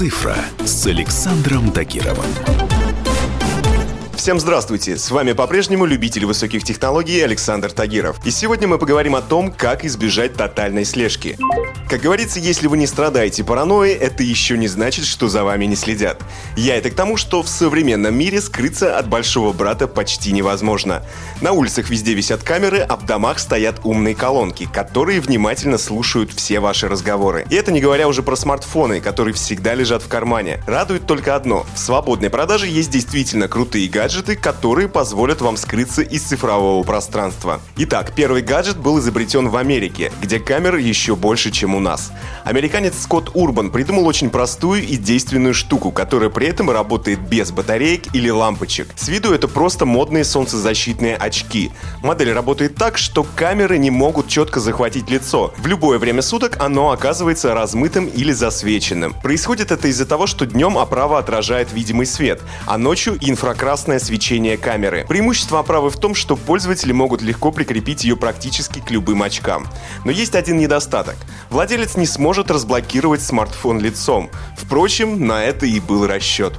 «Цифра» с Александром Тагировым. Всем здравствуйте! С вами по-прежнему любитель высоких технологий Александр Тагиров. И сегодня мы поговорим о том, как избежать тотальной слежки. Как говорится, если вы не страдаете паранойей, это еще не значит, что за вами не следят. Я это к тому, что в современном мире скрыться от большого брата почти невозможно. На улицах везде висят камеры, а в домах стоят умные колонки, которые внимательно слушают все ваши разговоры. И это не говоря уже про смартфоны, которые всегда лежат в кармане. Радует только одно. В свободной продаже есть действительно крутые гаджеты, которые позволят вам скрыться из цифрового пространства. Итак, первый гаджет был изобретен в Америке, где камер еще больше, чем у нас. Американец Скотт Урбан придумал очень простую и действенную штуку, которая при этом работает без батареек или лампочек. С виду это просто модные солнцезащитные очки. Модель работает так, что камеры не могут четко захватить лицо. В любое время суток оно оказывается размытым или засвеченным. Происходит это из-за того, что днем оправа отражает видимый свет, а ночью инфракрасное свечение камеры. Преимущество оправы в том, что пользователи могут легко прикрепить ее практически к любым очкам. Но есть один недостаток. Владелец не сможет разблокировать смартфон лицом. Впрочем, на это и был расчет.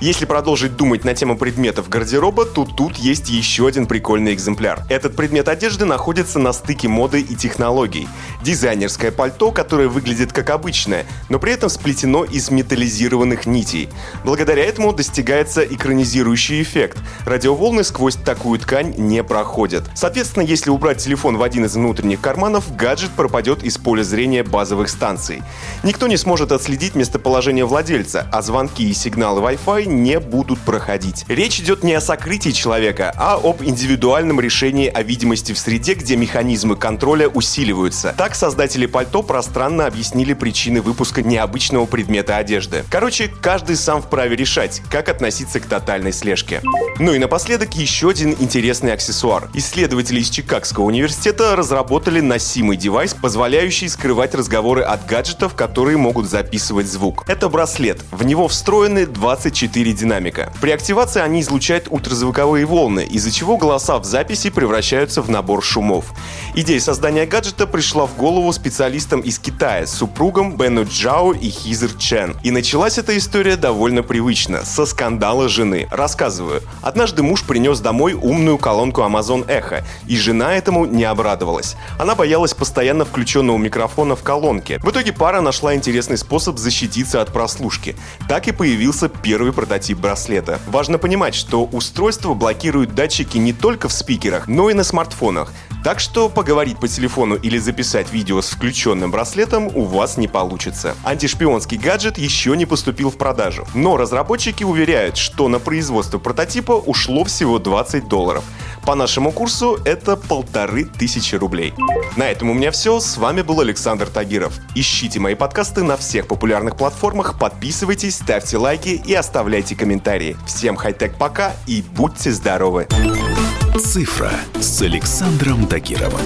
Если продолжить думать на тему предметов гардероба, то тут есть еще один прикольный экземпляр. Этот предмет одежды находится на стыке моды и технологий. Дизайнерское пальто, которое выглядит как обычное, но при этом сплетено из металлизированных нитей. Благодаря этому достигается экранизирующий эффект. Радиоволны сквозь такую ткань не проходят. Соответственно, если убрать телефон в один из внутренних карманов, гаджет пропадет из поля зрения базовых станций. Никто не сможет отследить местоположение владельца, а звонки и сигналы Wi-Fi не будут проходить. Речь идет не о сокрытии человека, а об индивидуальном решении о видимости в среде, где механизмы контроля усиливаются. Так создатели пальто пространно объяснили причины выпуска необычного предмета одежды. Короче, каждый сам вправе решать, как относиться к тотальной слежке. Ну и напоследок еще один интересный аксессуар. Исследователи из Чикагского университета разработали носимый девайс, позволяющий скрывать разговоры от гаджетов, которые могут записывать звук. Это браслет. В него встроены 24 динамика. При активации они излучают ультразвуковые волны, из-за чего голоса в записи превращаются в набор шумов. Идея создания гаджета пришла в голову специалистам из Китая, супругам Бену Джао и Хизер Чен. И началась эта история довольно привычно, со скандала жены. Рассказываю. Однажды муж принес домой умную колонку Amazon Echo, и жена этому не обрадовалась. Она боялась постоянно включенного микрофона в колонке. В итоге пара нашла интересный способ защититься от прослушки. Так и появился первый прототип браслета. Важно понимать, что устройство блокирует датчики не только в спикерах, но и на смартфонах. Так что поговорить по телефону или записать видео с включенным браслетом у вас не получится. Антишпионский гаджет еще не поступил в продажу, но разработчики уверяют, что на производство прототипа ушло всего 20 долларов. По нашему курсу это полторы тысячи рублей. На этом у меня все. С вами был Александр Тагиров. Ищите мои подкасты на всех популярных платформах, подписывайтесь, ставьте лайки и оставляйте комментарии. Всем хай-тек пока и будьте здоровы! «Цифра» с Александром Тагировым.